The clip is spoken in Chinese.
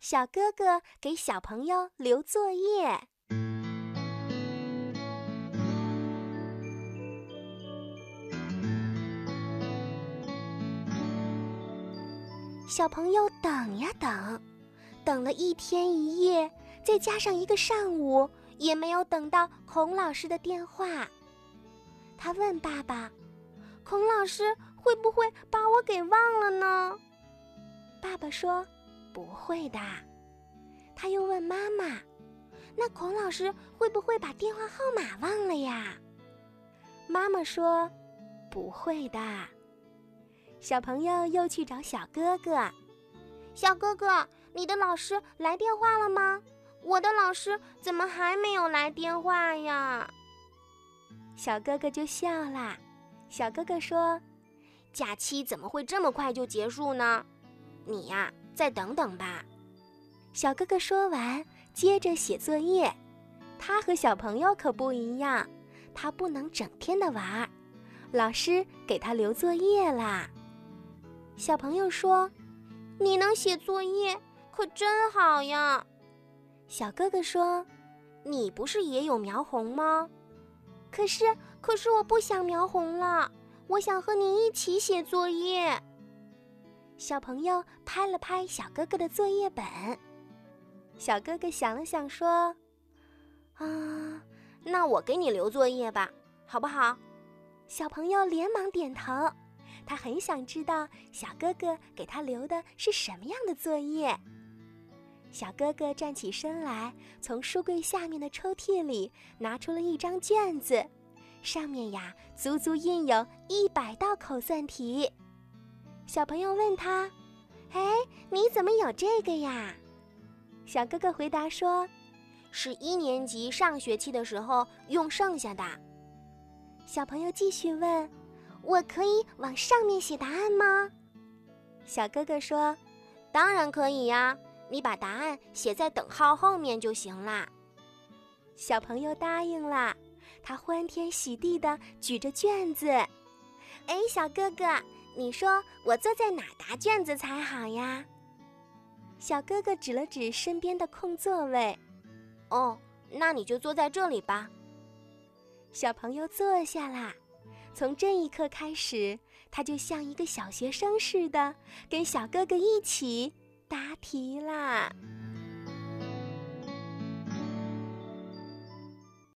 小哥哥给小朋友留作业。小朋友等呀等，等了一天一夜，再加上一个上午，也没有等到孔老师的电话。他问爸爸：“孔老师会不会把我给忘了呢？”爸爸说。不会的，他又问妈妈：“那孔老师会不会把电话号码忘了呀？”妈妈说：“不会的。”小朋友又去找小哥哥：“小哥哥，你的老师来电话了吗？我的老师怎么还没有来电话呀？”小哥哥就笑了。小哥哥说：“假期怎么会这么快就结束呢？你呀。”再等等吧，小哥哥说完，接着写作业。他和小朋友可不一样，他不能整天的玩，老师给他留作业啦。小朋友说：“你能写作业，可真好呀。”小哥哥说：“你不是也有描红吗？可是，可是我不想描红了，我想和你一起写作业。”小朋友拍了拍小哥哥的作业本，小哥哥想了想说：“啊，那我给你留作业吧，好不好？”小朋友连忙点头，他很想知道小哥哥给他留的是什么样的作业。小哥哥站起身来，从书柜下面的抽屉里拿出了一张卷子，上面呀足足印有一百道口算题。小朋友问他：“哎，你怎么有这个呀？”小哥哥回答说：“是一年级上学期的时候用剩下的。”小朋友继续问：“我可以往上面写答案吗？”小哥哥说：“当然可以呀，你把答案写在等号后面就行啦。”小朋友答应了，他欢天喜地的举着卷子：“哎，小哥哥。”你说我坐在哪答卷子才好呀？小哥哥指了指身边的空座位。哦，那你就坐在这里吧。小朋友坐下啦。从这一刻开始，他就像一个小学生似的，跟小哥哥一起答题啦。